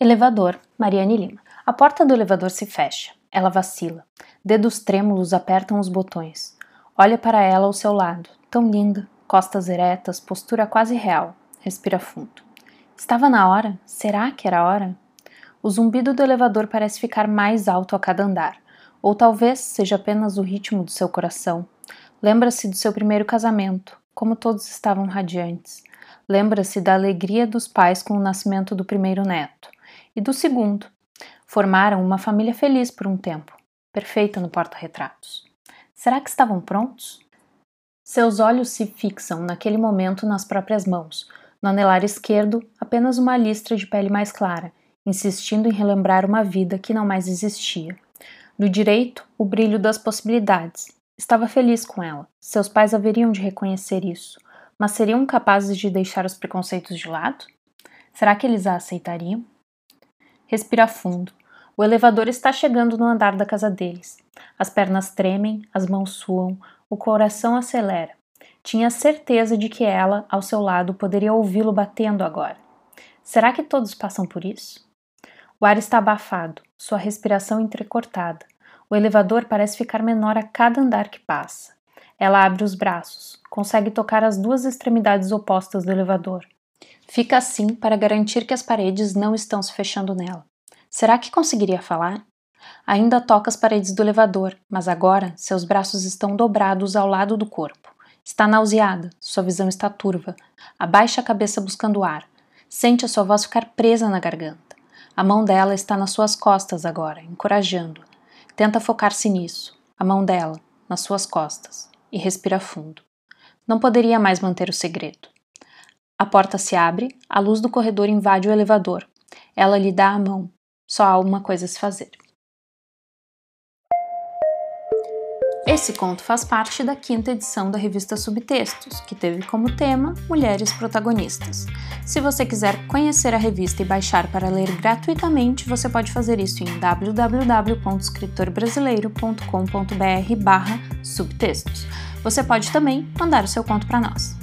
Elevador, Mariane Lima. A porta do elevador se fecha. Ela vacila. Dedos trêmulos apertam os botões. Olha para ela ao seu lado, tão linda, costas eretas, postura quase real. Respira fundo. Estava na hora? Será que era a hora? O zumbido do elevador parece ficar mais alto a cada andar, ou talvez seja apenas o ritmo do seu coração. Lembra-se do seu primeiro casamento, como todos estavam radiantes. Lembra-se da alegria dos pais com o nascimento do primeiro neto e do segundo. Formaram uma família feliz por um tempo, perfeita no porta-retratos. Será que estavam prontos? Seus olhos se fixam naquele momento nas próprias mãos. No anelar esquerdo, apenas uma listra de pele mais clara, insistindo em relembrar uma vida que não mais existia. No direito, o brilho das possibilidades. Estava feliz com ela. Seus pais haveriam de reconhecer isso, mas seriam capazes de deixar os preconceitos de lado? Será que eles a aceitariam? Respira fundo. O elevador está chegando no andar da casa deles. As pernas tremem, as mãos suam, o coração acelera. Tinha certeza de que ela, ao seu lado, poderia ouvi-lo batendo agora. Será que todos passam por isso? O ar está abafado, sua respiração entrecortada. O elevador parece ficar menor a cada andar que passa. Ela abre os braços, consegue tocar as duas extremidades opostas do elevador. Fica assim para garantir que as paredes não estão se fechando nela. Será que conseguiria falar? Ainda toca as paredes do elevador, mas agora seus braços estão dobrados ao lado do corpo. Está nauseada, sua visão está turva. Abaixa a cabeça buscando ar. Sente a sua voz ficar presa na garganta. A mão dela está nas suas costas agora, encorajando-a. Tenta focar-se nisso, a mão dela, nas suas costas, e respira fundo. Não poderia mais manter o segredo. A porta se abre, a luz do corredor invade o elevador. Ela lhe dá a mão. Só há uma coisa a se fazer. Esse conto faz parte da quinta edição da revista Subtextos, que teve como tema Mulheres Protagonistas. Se você quiser conhecer a revista e baixar para ler gratuitamente, você pode fazer isso em www.escritorbrasileiro.com.br/subtextos. Você pode também mandar o seu conto para nós.